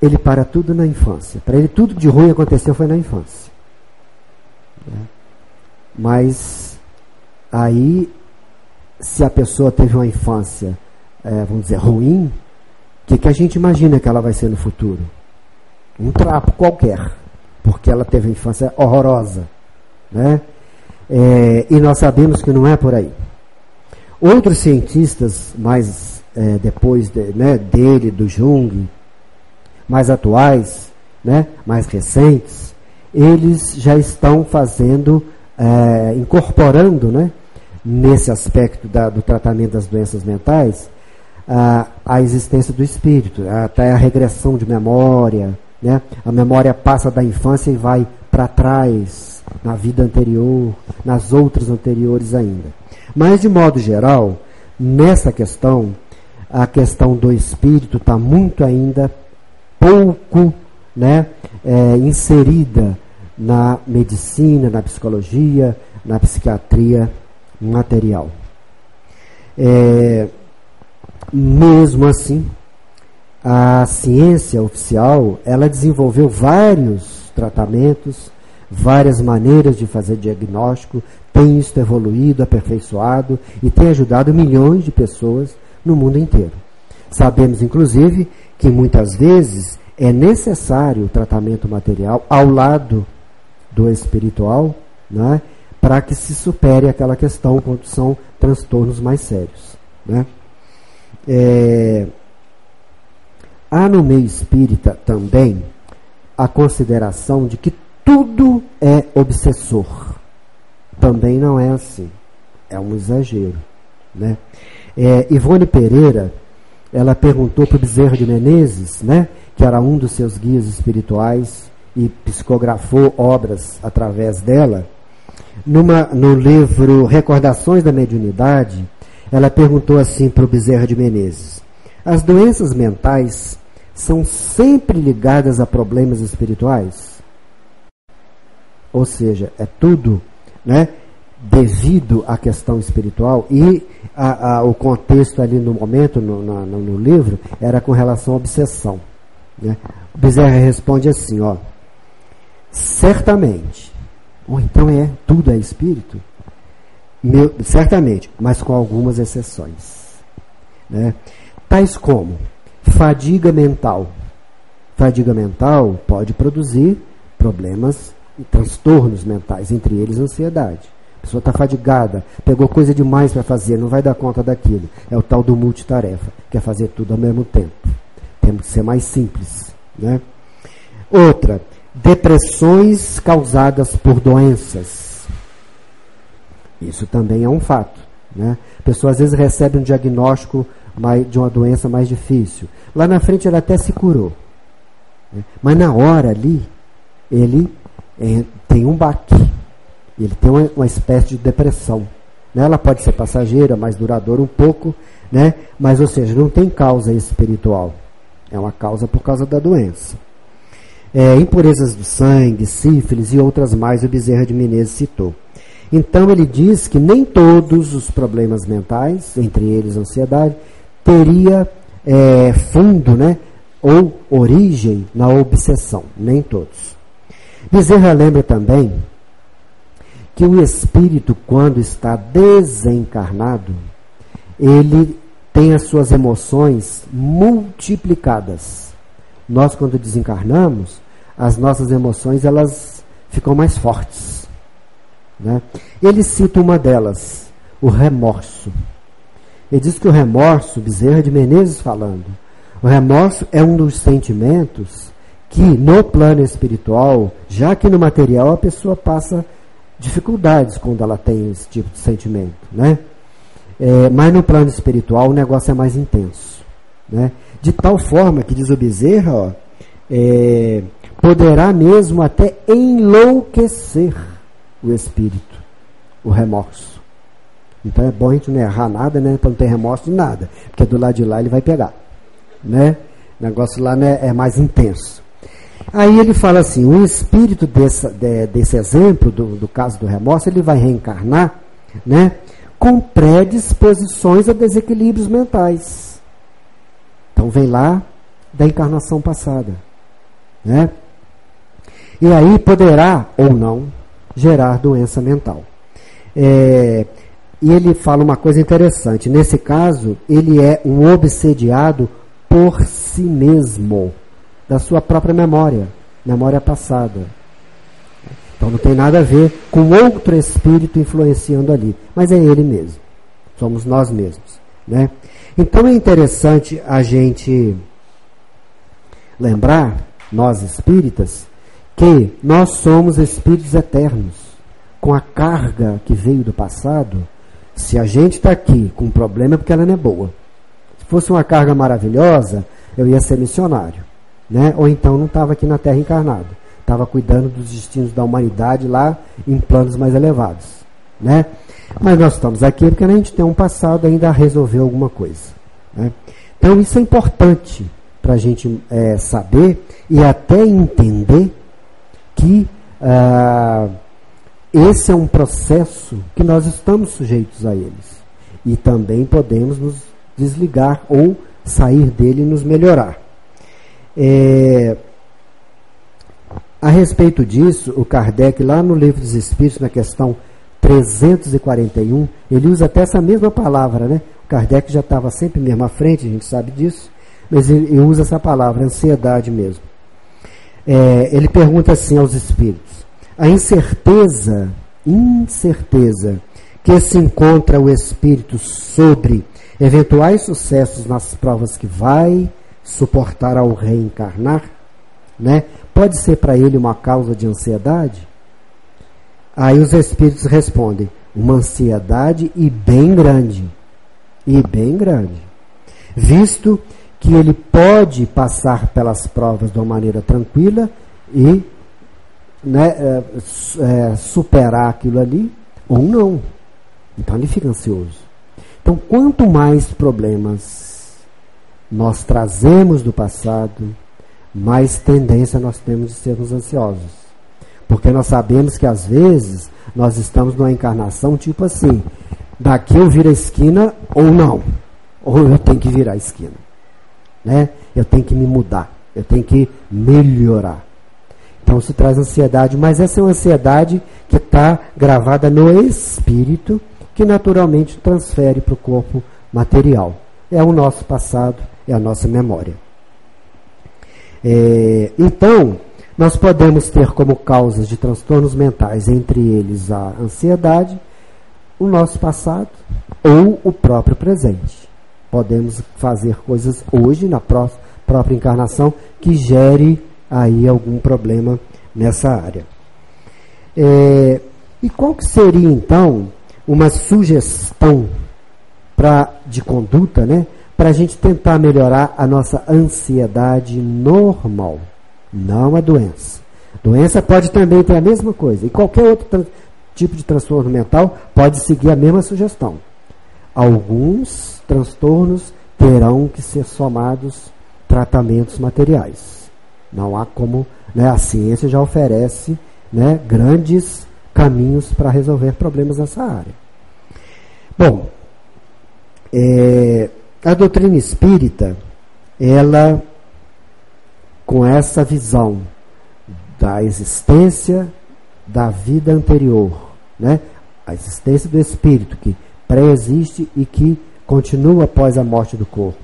Ele para tudo na infância. Para ele, tudo de ruim aconteceu foi na infância. Né? Mas aí se a pessoa teve uma infância, é, vamos dizer, ruim, o que, que a gente imagina que ela vai ser no futuro? Um trapo qualquer, porque ela teve uma infância horrorosa. Né? É, e nós sabemos que não é por aí. Outros cientistas, mais é, depois de, né, dele, do Jung, mais atuais, né, mais recentes, eles já estão fazendo, é, incorporando né, nesse aspecto da, do tratamento das doenças mentais, a, a existência do espírito, até a regressão de memória, né? a memória passa da infância e vai para trás, na vida anterior, nas outras anteriores ainda. Mas, de modo geral, nessa questão, a questão do espírito está muito ainda pouco né, é, inserida na medicina, na psicologia, na psiquiatria material. É, mesmo assim, a ciência oficial ela desenvolveu vários tratamentos, várias maneiras de fazer diagnóstico, tem isso evoluído, aperfeiçoado e tem ajudado milhões de pessoas no mundo inteiro. Sabemos, inclusive, que muitas vezes é necessário o tratamento material ao lado do espiritual, né, para que se supere aquela questão quando são transtornos mais sérios. Né. É, há no meio espírita também a consideração de que tudo é obsessor. Também não é assim. É um exagero. Né? É, Ivone Pereira, ela perguntou para o Bezerra de Menezes, né, que era um dos seus guias espirituais e psicografou obras através dela. Numa, no livro Recordações da Mediunidade, ela perguntou assim para o Bezerra de Menezes: As doenças mentais são sempre ligadas a problemas espirituais? Ou seja, é tudo né, devido à questão espiritual e a, a, o contexto ali no momento, no, no, no, livro, era com relação à obsessão. Né? O Bezerra responde assim, ó, certamente, ou então é, tudo é espírito? Meu, certamente, mas com algumas exceções. Né? Tais como fadiga mental. Fadiga mental pode produzir problemas e transtornos mentais, entre eles ansiedade. A pessoa está fadigada, pegou coisa demais para fazer, não vai dar conta daquilo. É o tal do multitarefa, quer fazer tudo ao mesmo tempo. Temos que ser mais simples. Né? Outra, depressões causadas por doenças. Isso também é um fato. Né? A pessoa às vezes recebe um diagnóstico de uma doença mais difícil. Lá na frente ele até se curou. Né? Mas na hora ali, ele é, tem um baque. Ele tem uma, uma espécie de depressão. Né? Ela pode ser passageira, mais duradoura um pouco, né? mas ou seja, não tem causa espiritual. É uma causa por causa da doença. É, impurezas do sangue, sífilis e outras mais, o Bezerra de Menezes citou. Então ele diz que nem todos os problemas mentais, entre eles ansiedade, teria é, fundo, né, ou origem na obsessão, nem todos. Bezerra lembra também que o espírito, quando está desencarnado, ele tem as suas emoções multiplicadas. Nós, quando desencarnamos, as nossas emoções elas ficam mais fortes. Né? Ele cita uma delas, o remorso. Ele diz que o remorso, Bezerra de Menezes falando, o remorso é um dos sentimentos que no plano espiritual, já que no material a pessoa passa dificuldades quando ela tem esse tipo de sentimento, né? É, mas no plano espiritual o negócio é mais intenso, né? De tal forma que diz o Bezerra, ó, é, poderá mesmo até enlouquecer o espírito, o remorso. Então é bom a gente não errar nada, né? Para não ter remorso de nada. Porque do lado de lá ele vai pegar. Né? O negócio lá né, é mais intenso. Aí ele fala assim: o espírito desse, de, desse exemplo, do, do caso do remorso, ele vai reencarnar né, com predisposições a desequilíbrios mentais. Então vem lá da encarnação passada. Né? E aí poderá ou não gerar doença mental. É, e ele fala uma coisa interessante. Nesse caso, ele é um obsediado por si mesmo, da sua própria memória, memória passada. Então não tem nada a ver com outro espírito influenciando ali, mas é ele mesmo. Somos nós mesmos, né? Então é interessante a gente lembrar, nós espíritas, que nós somos espíritos eternos, com a carga que veio do passado. Se a gente está aqui com um problema é porque ela não é boa. Se fosse uma carga maravilhosa, eu ia ser missionário. Né? Ou então não estava aqui na Terra encarnado. Estava cuidando dos destinos da humanidade lá em planos mais elevados. Né? Mas nós estamos aqui porque a gente tem um passado ainda a resolver alguma coisa. Né? Então isso é importante para a gente é, saber e até entender que ah, esse é um processo que nós estamos sujeitos a eles. E também podemos nos desligar ou sair dele e nos melhorar. É, A respeito disso, o Kardec, lá no Livro dos Espíritos, na questão 341, ele usa até essa mesma palavra, né? O Kardec já estava sempre mesmo à frente, a gente sabe disso, mas ele, ele usa essa palavra, ansiedade mesmo. É, ele pergunta assim aos espíritos: a incerteza, incerteza que se encontra o espírito sobre eventuais sucessos nas provas que vai suportar ao reencarnar, né? Pode ser para ele uma causa de ansiedade? Aí os espíritos respondem: uma ansiedade e bem grande. E bem grande. Visto que ele pode passar pelas provas de uma maneira tranquila e né, é, é, superar aquilo ali, ou não. Então ele fica ansioso. Então, quanto mais problemas nós trazemos do passado, mais tendência nós temos de sermos ansiosos. Porque nós sabemos que às vezes nós estamos numa encarnação tipo assim: daqui eu viro a esquina ou não, ou eu tenho que virar a esquina. Né? Eu tenho que me mudar, eu tenho que melhorar. Então isso traz ansiedade, mas essa é uma ansiedade que está gravada no espírito, que naturalmente transfere para o corpo material. É o nosso passado, é a nossa memória. É, então, nós podemos ter como causas de transtornos mentais, entre eles a ansiedade, o nosso passado ou o próprio presente. Podemos fazer coisas hoje, na própria encarnação, que gere aí algum problema nessa área. É, e qual que seria então uma sugestão pra, de conduta, né, para a gente tentar melhorar a nossa ansiedade normal? não a doença. Doença pode também ter a mesma coisa. E qualquer outro tipo de transtorno mental pode seguir a mesma sugestão. Alguns transtornos terão que ser somados tratamentos materiais. Não há como. Né, a ciência já oferece né, grandes caminhos para resolver problemas nessa área. Bom, é, a doutrina espírita, ela com essa visão da existência da vida anterior, né? a existência do espírito que pré-existe e que continua após a morte do corpo.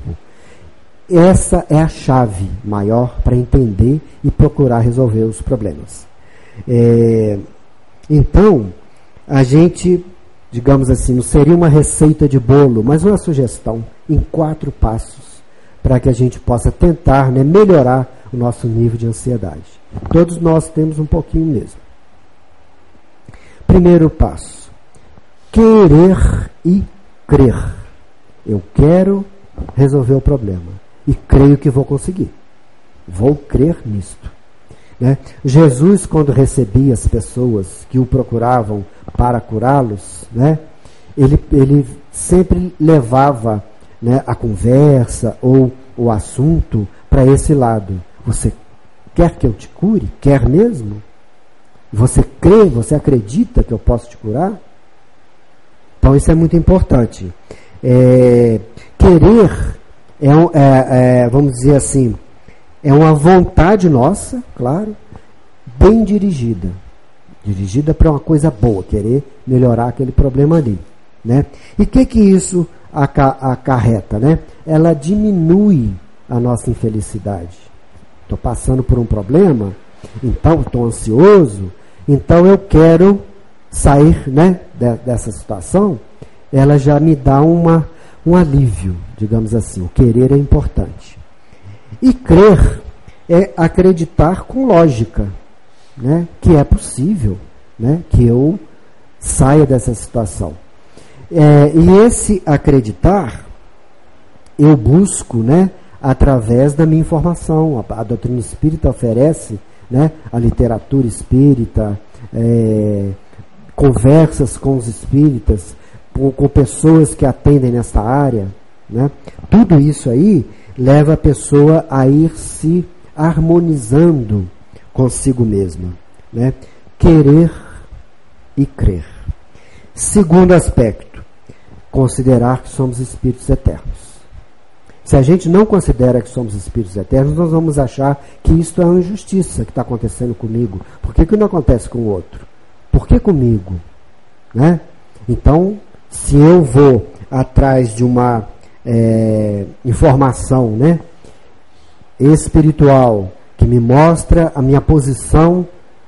Essa é a chave maior para entender e procurar resolver os problemas. É, então, a gente, digamos assim, não seria uma receita de bolo, mas uma sugestão em quatro passos para que a gente possa tentar né, melhorar o nosso nível de ansiedade. Todos nós temos um pouquinho mesmo. Primeiro passo: querer e crer. Eu quero resolver o problema e creio que vou conseguir. Vou crer nisto. Né? Jesus, quando recebia as pessoas que o procuravam para curá-los, né? ele, ele sempre levava né, a conversa ou o assunto para esse lado. Você quer que eu te cure? Quer mesmo? Você crê, você acredita que eu posso te curar? Então isso é muito importante. É, querer é, é, é, vamos dizer assim, é uma vontade nossa, claro, bem dirigida. Dirigida para uma coisa boa, querer melhorar aquele problema ali. Né? E o que, que isso acarreta? Né? Ela diminui a nossa infelicidade estou passando por um problema, então estou ansioso, então eu quero sair né, de, dessa situação, ela já me dá uma, um alívio, digamos assim. O querer é importante. E crer é acreditar com lógica, né, que é possível né, que eu saia dessa situação. É, e esse acreditar, eu busco né, através da minha informação. A, a doutrina espírita oferece né, a literatura espírita, é, conversas com os espíritas, com, com, pessoas que atendem nessa área. Né? Tudo isso aí leva a pessoa a ir se harmonizando consigo mesma. Né? Querer e crer. Segundo aspecto, considerar que somos espíritos eternos. Se a gente não considera que somos espíritos eternos, nós vamos achar que isto é uma injustiça que está acontecendo comigo. Por que, que não acontece com o outro? Por que comigo? Né? Então, se eu vou atrás de uma é, informação né, espiritual que me mostra a minha posição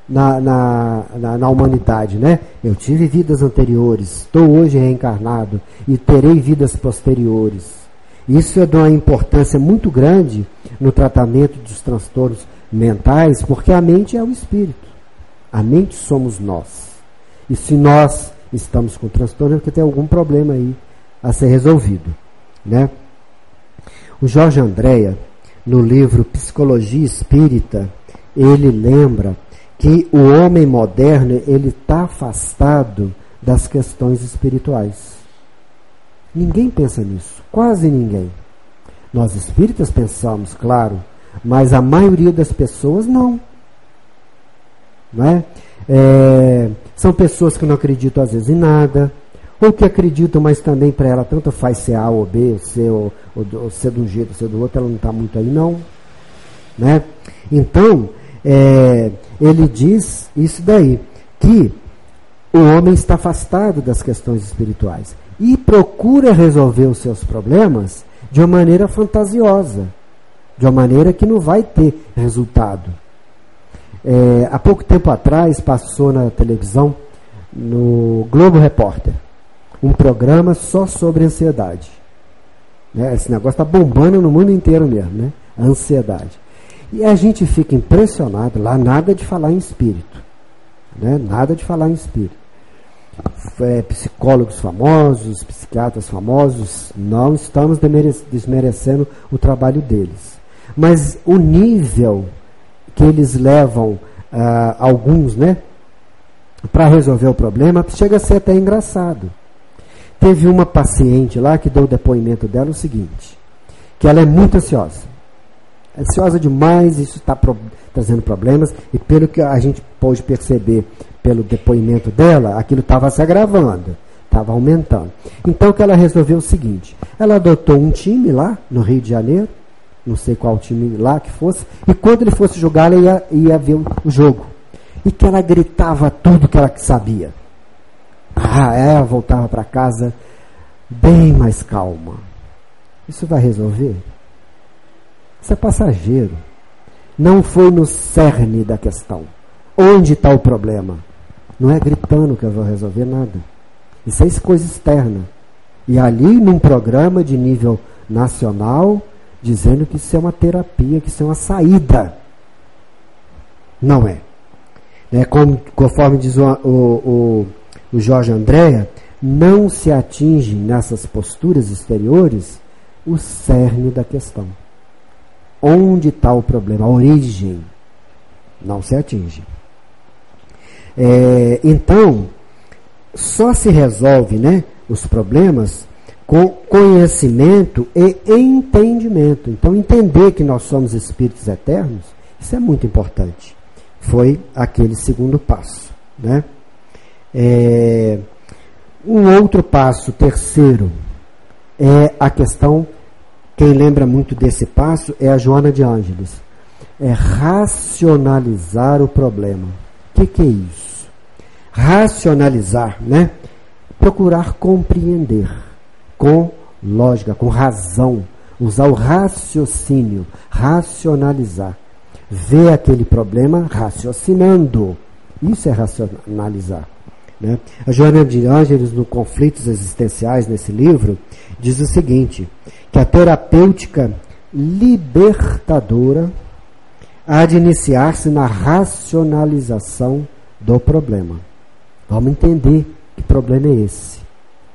na, na, na, na, humanidade, né? Eu tive vidas anteriores, estou hoje reencarnado e terei vidas posteriores. Isso é de uma importância muito grande no tratamento dos transtornos mentais, porque a mente é o espírito. A mente somos nós. E se nós estamos com transtorno, é porque tem algum problema aí a ser resolvido. Né? O Jorge Andréa, no livro Psicologia Espírita, ele lembra que o homem moderno ele está afastado das questões espirituais. Ninguém pensa nisso, quase ninguém. Nós espíritas pensamos, claro, mas a maioria das pessoas não. Não é? são pessoas que não acreditam às vezes em nada, ou que acreditam, mas também para ela tanto faz ser A ou B, ser, ou, ou, ou ser de um jeito ou ser do outro, ela não está muito aí não. Né? Então, é, ele diz isso daí, que o homem está afastado das questões espirituais e procura resolver os seus problemas de uma maneira fantasiosa, de uma maneira que não vai ter resultado. É, há pouco tempo atrás passou na televisão, no Globo Repórter, um programa só sobre ansiedade. Né? Esse negócio está bombando no mundo inteiro mesmo, né? A ansiedade. E a gente fica impressionado, lá nada de falar em espírito. Né? Nada de falar em espírito. É, psicólogos famosos, psiquiatras famosos, não estamos desmerecendo o trabalho deles. Mas o nível que eles levam, uh, alguns, né, para resolver o problema, chega a ser até engraçado. Teve uma paciente lá que deu o depoimento dela o seguinte, que ela é muito ansiosa ansiosa demais, isso está pro, trazendo problemas, e pelo que a gente pôde perceber pelo depoimento dela, aquilo estava se agravando, estava aumentando. Então que ela resolveu é o seguinte, ela adotou um time lá no Rio de Janeiro, não sei qual time lá que fosse, e quando ele fosse jogar, ela ia, ia ver o, jogo. E que ela gritava tudo que ela sabia. Ah, ela voltava para casa bem mais calma. Isso vai resolver? Isso é passageiro. Não foi no cerne da questão. Onde está o problema? Não é gritando que eu vou resolver nada. Isso é coisa externa. E ali, num programa de nível nacional, dizendo que isso é uma terapia, que isso é uma saída. Não é. é como, conforme diz o, o, o, Jorge Andréa, não se atinge nessas posturas exteriores o cerne da questão. Onde está o problema? A origem não se atinge. É, então, só se resolve né, os problemas com conhecimento e entendimento. Então, entender que nós somos espíritos eternos, isso é muito importante. Foi aquele segundo passo. Né? É, um outro passo, terceiro, é a questão quem lembra muito desse passo é a Joana de Ângeles. É racionalizar o problema. O que, que é isso? Racionalizar, né? Procurar compreender com lógica, com razão. Usar o raciocínio, racionalizar. Ver aquele problema raciocinando. Isso é racionalizar. Né? A Joana de Ângeles, no Conflitos Existenciais, nesse livro, diz o seguinte: que a terapêutica libertadora há de iniciar-se na racionalização do problema. Vamos entender que problema é esse.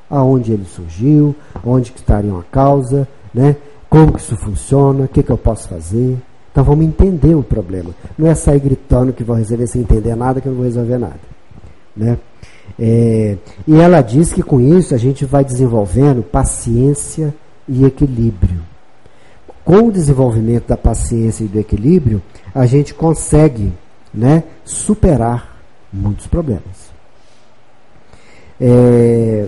Aonde ele surgiu, onde que estaria a causa, né? como que isso funciona, o que, que eu posso fazer. Então vamos entender o problema. Não é sair gritando que vou resolver sem entender nada, que eu não vou resolver nada. Né? É, e ela diz que com isso a gente vai desenvolvendo paciência e equilíbrio. Com o desenvolvimento da paciência e do equilíbrio, a gente consegue né, superar muitos problemas. É,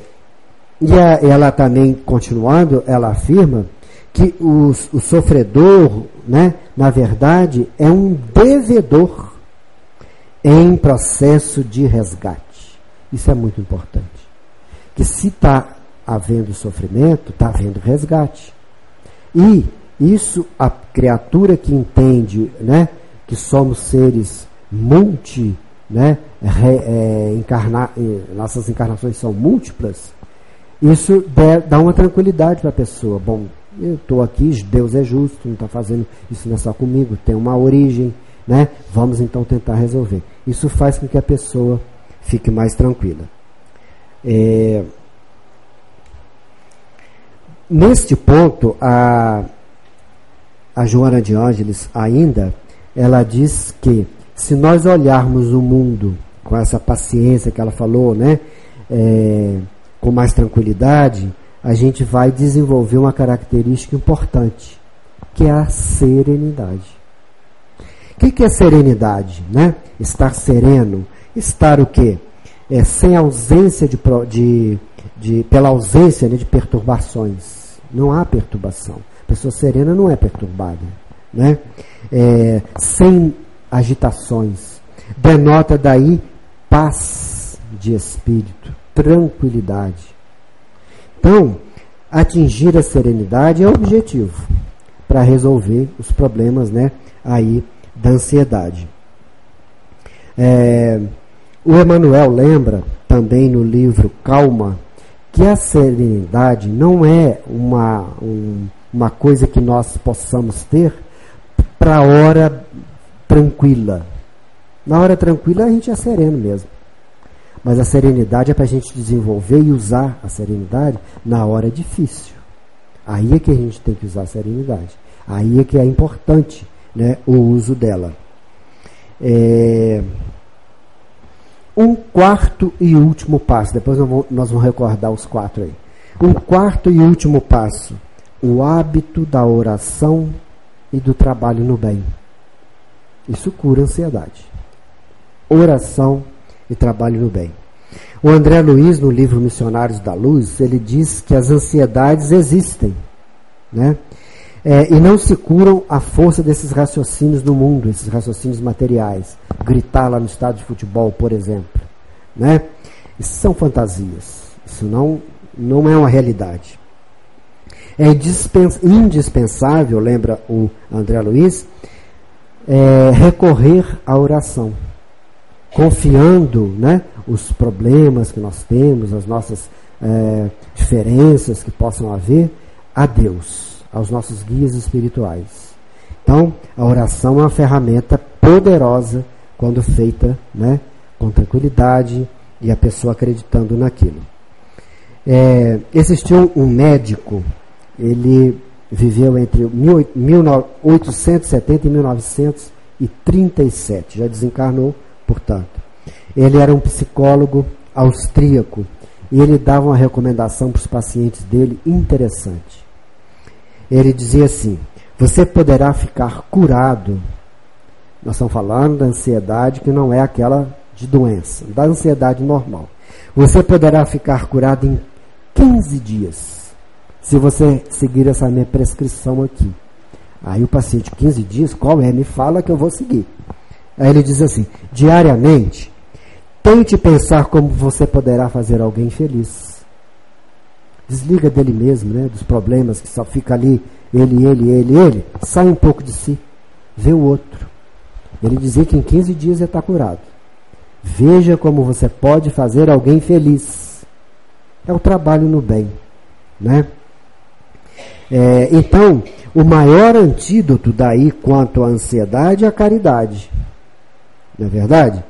e a, ela também, continuando, ela afirma que o, o sofredor, né, na verdade, é um devedor em processo de resgate. Isso é muito importante. Que se está havendo sofrimento, está havendo resgate. E isso, a criatura que entende né, que somos seres multi, né, re, é, encarna, nossas encarnações são múltiplas, isso dá uma tranquilidade para a pessoa. Bom, eu estou aqui, Deus é justo, não está fazendo isso não é só comigo, tem uma origem, né? Vamos então tentar resolver. Isso faz com que a pessoa fique mais tranquila. É, neste ponto, a, a Joana de Ângeles ainda, ela diz que se nós olharmos o mundo com essa paciência que ela falou, né? É, com mais tranquilidade, a gente vai desenvolver uma característica importante, que é a serenidade. O que, que é serenidade? Né? Estar sereno. Estar o quê? É, sem ausência de, de, de pela ausência né, de perturbações. Não há perturbação. A pessoa serena não é perturbada. Né? É, sem agitações. Denota daí paz de espírito tranquilidade. Então, atingir a serenidade é o objetivo para resolver os problemas né, aí da ansiedade. É, o Emmanuel lembra também no livro Calma que a serenidade não é uma, um, uma coisa que nós possamos ter para a hora tranquila. Na hora tranquila a gente é sereno mesmo. Mas a serenidade é para a gente desenvolver e usar a serenidade na hora difícil. Aí é que a gente tem que usar a serenidade. Aí é que é importante né, o uso dela. É... Um quarto e último passo. Depois nós vamos recordar os quatro aí. Um quarto e último passo. O hábito da oração e do trabalho no bem. Isso cura a ansiedade. Oração e trabalho no bem. O André Luiz, no livro Missionários da Luz, ele diz que as ansiedades existem, né? É, e não se curam à força desses raciocínios do mundo, esses raciocínios materiais. Gritar lá no estádio de futebol, por exemplo. Né? Isso são fantasias. Isso não, não é uma realidade. É indispensável, lembra o André Luiz, é, recorrer à oração confiando né, os problemas que nós temos, as nossas é, diferenças que possam haver, a Deus, aos nossos guias espirituais. Então, a oração é uma ferramenta poderosa quando feita né, com tranquilidade e a pessoa acreditando naquilo. É, existiu um médico, ele viveu entre 1870 e 1937, já desencarnou portanto. Ele era um psicólogo austríaco e ele dava uma recomendação para os pacientes dele interessante. Ele dizia assim: Você poderá ficar curado. Nós estamos falando da ansiedade que não é aquela de doença, da ansiedade normal. Você poderá ficar curado em 15 dias, se você seguir essa minha prescrição aqui. Aí o paciente, 15 dias, qual é? Me fala que eu vou seguir. Aí ele diz assim: diariamente, tente pensar como você poderá fazer alguém feliz. Desliga dele mesmo, né, dos problemas que só fica ali, ele, ele, ele, ele. Sai um pouco de si, vê o outro. Ele dizia que em 15 dias ia estar curado. Veja como você pode fazer alguém feliz. É o trabalho no bem, né? É, então, o maior antídoto daí quanto à ansiedade é a caridade. Não é verdade?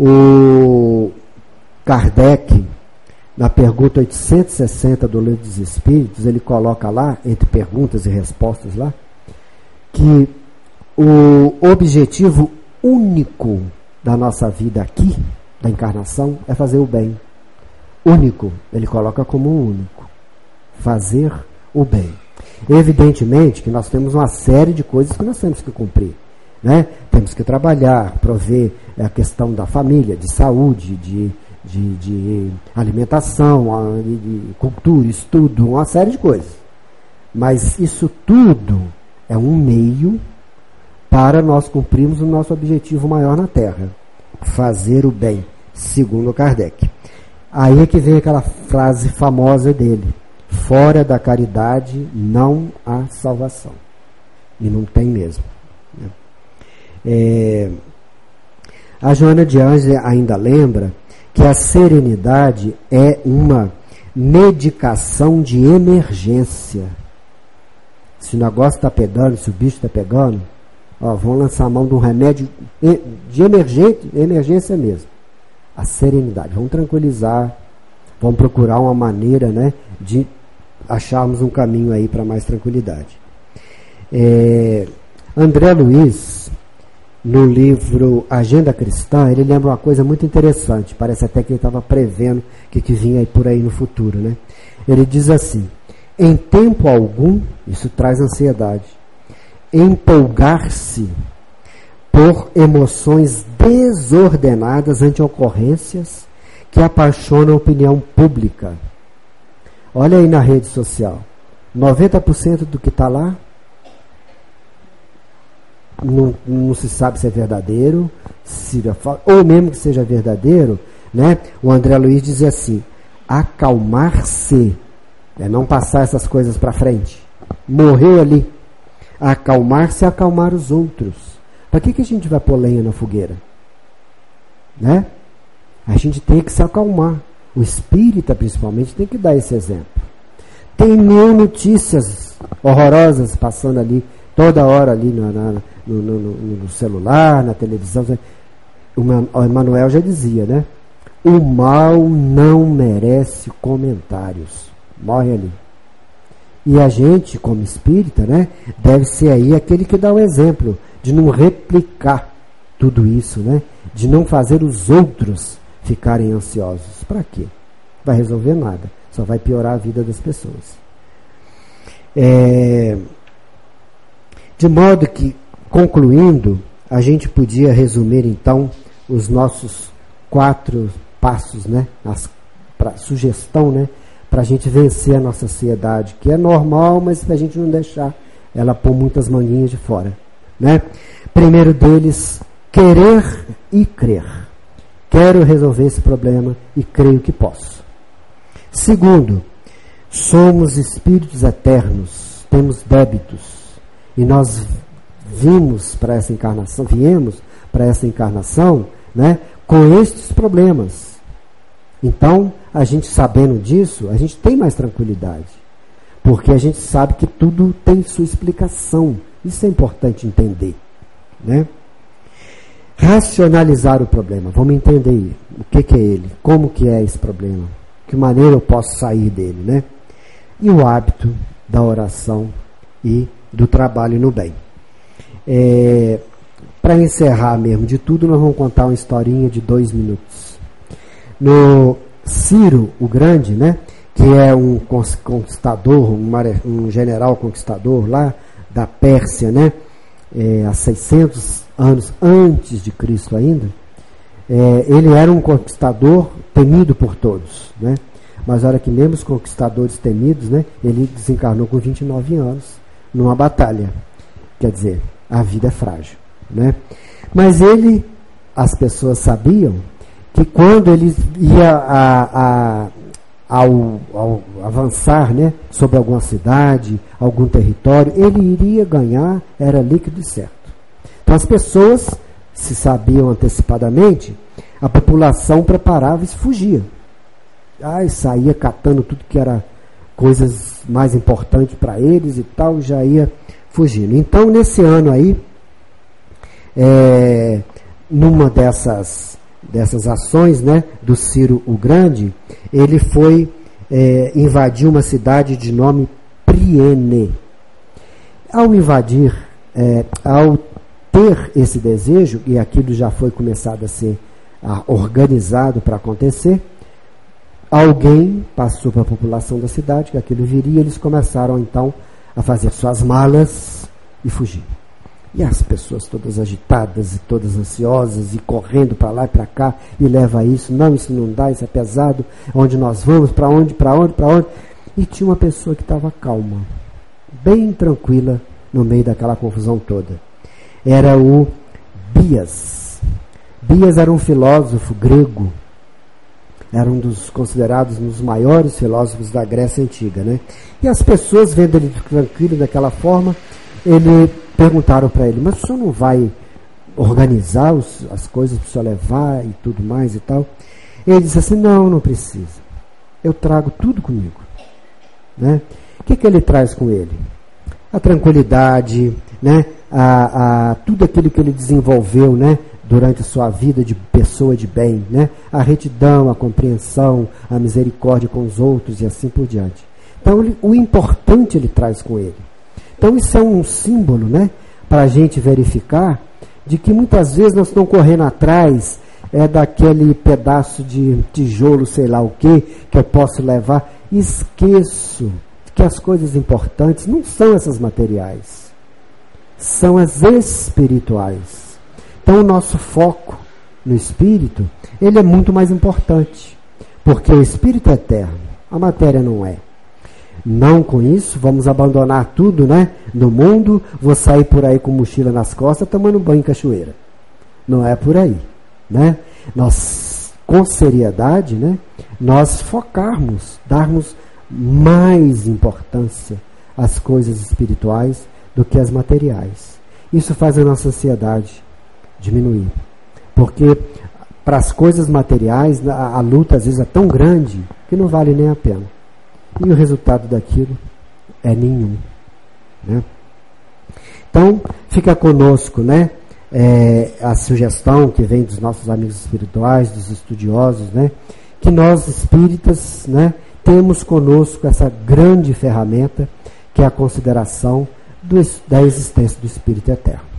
O Kardec, na pergunta 860 do Livro dos Espíritos, ele coloca lá, entre perguntas e respostas lá, que o objetivo único da nossa vida aqui, da encarnação, é fazer o bem. Único, ele coloca como único. Fazer o bem. Evidentemente que nós temos uma série de coisas que nós temos que cumprir. Né? Temos que trabalhar, prover a questão da família, de saúde, de, de, de alimentação, de cultura, estudo, uma série de coisas. Mas isso tudo é um meio para nós cumprirmos o nosso objetivo maior na Terra: fazer o bem, segundo Kardec. Aí é que vem aquela frase famosa dele: fora da caridade não há salvação. E não tem mesmo. É, a Joana de Anjos ainda lembra que a serenidade é uma medicação de emergência. Se o negócio está pegando, se o bicho está pegando, ó, vão lançar a mão de um remédio de emergente, emergência mesmo. A serenidade. Vamos tranquilizar, vamos procurar uma maneira né, de acharmos um caminho aí para mais tranquilidade. É, André Luiz, no livro Agenda Cristã, ele lembra uma coisa muito interessante. Parece até que ele estava prevendo que, que vinha aí por aí no futuro. Né? Ele diz assim: em tempo algum, isso traz ansiedade, empolgar-se por emoções desordenadas ante ocorrências que apaixonam a opinião pública. Olha aí na rede social. 90% do que está lá não, não, se sabe se é verdadeiro, se, ou mesmo que seja verdadeiro, né? O André Luiz dizia assim: acalmar-se é não passar essas coisas para frente. Morreu ali. Acalmar-se e acalmar os outros. Para que, que a gente vai pôr lenha na fogueira? Né? A gente tem que se acalmar. O espírita, principalmente, tem que dar esse exemplo. Tem mil notícias horrorosas passando ali, toda hora ali na, na, no, no, no, celular, na televisão. O Emanuel já dizia, né? O mal não merece comentários. Morre ali. E a gente, como espírita, né, deve ser aí aquele que dá o exemplo de não replicar tudo isso, né? De não fazer os outros ficarem ansiosos. Para quê? Vai resolver nada. Só vai piorar a vida das pessoas. É, de modo que, concluindo, a gente podia resumir então os nossos quatro passos, né? As, pra, sugestão, né? Para a gente vencer a nossa ansiedade, que é normal, mas para a gente não deixar ela pôr muitas manguinhas de fora. Né? Primeiro deles, querer e crer. Quero resolver esse problema e creio que posso. Segundo, somos espíritos eternos, temos débitos e nós vimos para essa encarnação, viemos para essa encarnação, né, com estes problemas. Então, a gente sabendo disso, a gente tem mais tranquilidade. Porque a gente sabe que tudo tem sua explicação. Isso é importante entender. Né? Racionalizar o problema. Vamos entender o que, que é ele, como que é esse problema, que maneira eu posso sair dele. Né? E o hábito da oração e do trabalho no bem. É, Para encerrar mesmo de tudo, nós vamos contar uma historinha de dois minutos. No Ciro o Grande, né, que é um conquistador, um, um general conquistador lá da Pérsia, né, é, há 600 anos antes de Cristo ainda, é, ele era um conquistador temido por todos, né? Mas olha que mesmo os conquistadores temidos, né, ele desencarnou com 29 anos numa batalha. Quer dizer, a vida é frágil, né? Mas ele, as pessoas sabiam que quando ele ia a, a, ao, ao, avançar né, sobre alguma cidade, algum território, ele iria ganhar, era líquido e certo. Então as pessoas, se sabiam antecipadamente, a população preparava e fugia. Ah, saía catando tudo que era coisas mais importantes para eles e tal, já ia fugindo. Então, nesse ano aí, é, numa dessas dessas ações né, do Ciro o Grande, ele foi é, invadir uma cidade de nome Priene. Ao invadir, é, ao ter esse desejo, e aquilo já foi começado a ser a, organizado para acontecer, alguém passou para a população da cidade que aquilo viria, eles começaram então a fazer suas malas e fugir. E as pessoas todas agitadas e todas ansiosas e correndo para lá e para cá e leva isso, não, isso não dá, isso é pesado, onde nós vamos, para onde, para onde, para onde. E tinha uma pessoa que estava calma, bem tranquila no meio daquela confusão toda. Era o Bias. Bias era um filósofo grego, era um dos considerados um dos maiores filósofos da Grécia Antiga. Né? E as pessoas, vendo ele tranquilo daquela forma, ele perguntaram para ele, mas o senhor não vai organizar os, as coisas para o senhor levar e tudo mais e tal? Ele disse assim, não, não precisa. Eu trago tudo comigo. Né? O que, que ele traz com ele? A tranquilidade, né? a, a, tudo aquilo que ele desenvolveu né? Durante a sua vida de pessoa de bem, né? a retidão, a compreensão, a misericórdia com os outros e assim por diante. Então, o importante ele traz com ele. Então, isso é um símbolo né? para a gente verificar de que muitas vezes nós estamos correndo atrás é daquele pedaço de tijolo, sei lá o que, que eu posso levar. Esqueço que as coisas importantes não são essas materiais, são as espirituais. Então, o nosso foco no espírito, ele é muito mais importante, porque o espírito é eterno, a matéria não é. Não com isso, vamos abandonar tudo, né? No mundo, vou sair por aí com mochila nas costas, tomando banho em cachoeira. Não é por aí, né? Nós, com seriedade, né? Nós focarmos, darmos mais importância às coisas espirituais do que às materiais. Isso faz a nossa ansiedade diminuir. Porque para as coisas materiais, a, a luta às vezes é tão grande que não vale nem a pena. E o resultado daquilo é nenhum. Né? Então, fica conosco né, é, a sugestão que vem dos nossos amigos espirituais, dos estudiosos, né, que nós espíritas né, temos conosco essa grande ferramenta que é a consideração do, da existência do Espírito Eterno.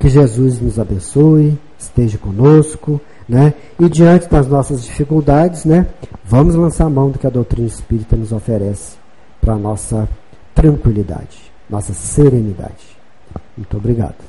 Que Jesus nos abençoe, esteja conosco, né? E diante das nossas dificuldades, né, vamos lançar a mão do que a doutrina espírita nos oferece para a nossa tranquilidade, nossa serenidade. Muito obrigado.